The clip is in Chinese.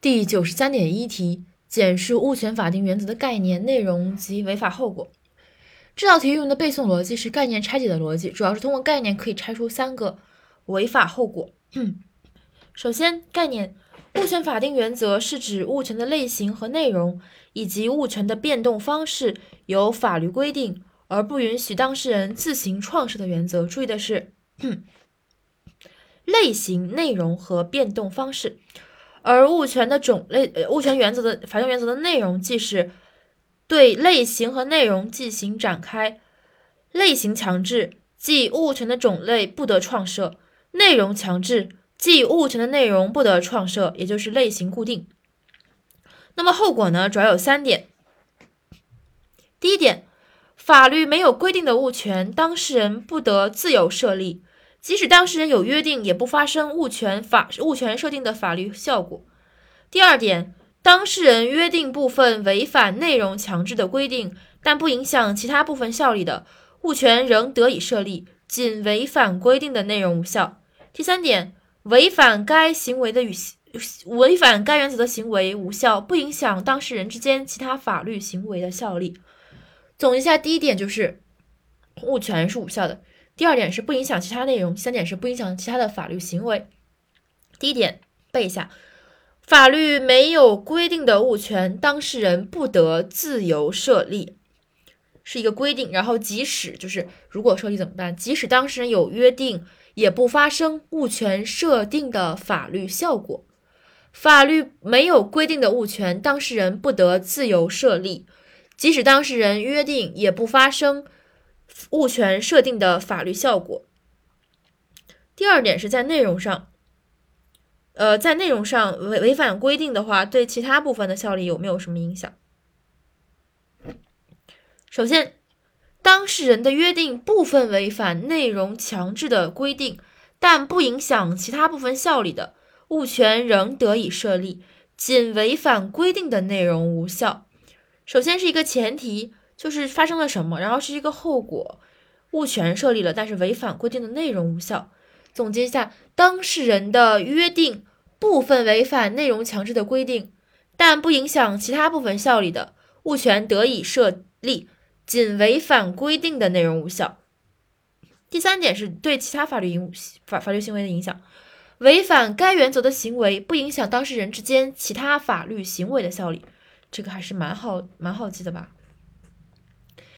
第九十三点一题，简述物权法定原则的概念、内容及违法后果。这道题用的背诵逻辑是概念拆解的逻辑，主要是通过概念可以拆出三个违法后果。首先，概念物权法定原则是指物权的类型和内容以及物权的变动方式由法律规定，而不允许当事人自行创设的原则。注意的是，类型、内容和变动方式。而物权的种类，呃，物权原则的法定原则的内容，即是对类型和内容进行展开。类型强制，即物权的种类不得创设；内容强制，即物权的内容不得创设，也就是类型固定。那么后果呢？主要有三点。第一点，法律没有规定的物权，当事人不得自由设立。即使当事人有约定，也不发生物权法物权设定的法律效果。第二点，当事人约定部分违反内容强制的规定，但不影响其他部分效力的，物权仍得以设立，仅违反规定的内容无效。第三点，违反该行为的与违反该原则的行为无效，不影响当事人之间其他法律行为的效力。总结一下，第一点就是物权是无效的。第二点是不影响其他内容，第三点是不影响其他的法律行为。第一点背一下，法律没有规定的物权，当事人不得自由设立，是一个规定。然后即使就是如果设立怎么办？即使当事人有约定，也不发生物权设定的法律效果。法律没有规定的物权，当事人不得自由设立，即使当事人约定，也不发生。物权设定的法律效果。第二点是在内容上，呃，在内容上违违反规定的话，对其他部分的效力有没有什么影响？首先，当事人的约定部分违反内容强制的规定，但不影响其他部分效力的，物权仍得以设立，仅违反规定的内容无效。首先是一个前提。就是发生了什么，然后是一个后果，物权设立了，但是违反规定的内容无效。总结一下，当事人的约定部分违反内容强制的规定，但不影响其他部分效力的，物权得以设立，仅违反规定的内容无效。第三点是对其他法律影法法律行为的影响，违反该原则的行为不影响当事人之间其他法律行为的效力，这个还是蛮好蛮好记的吧。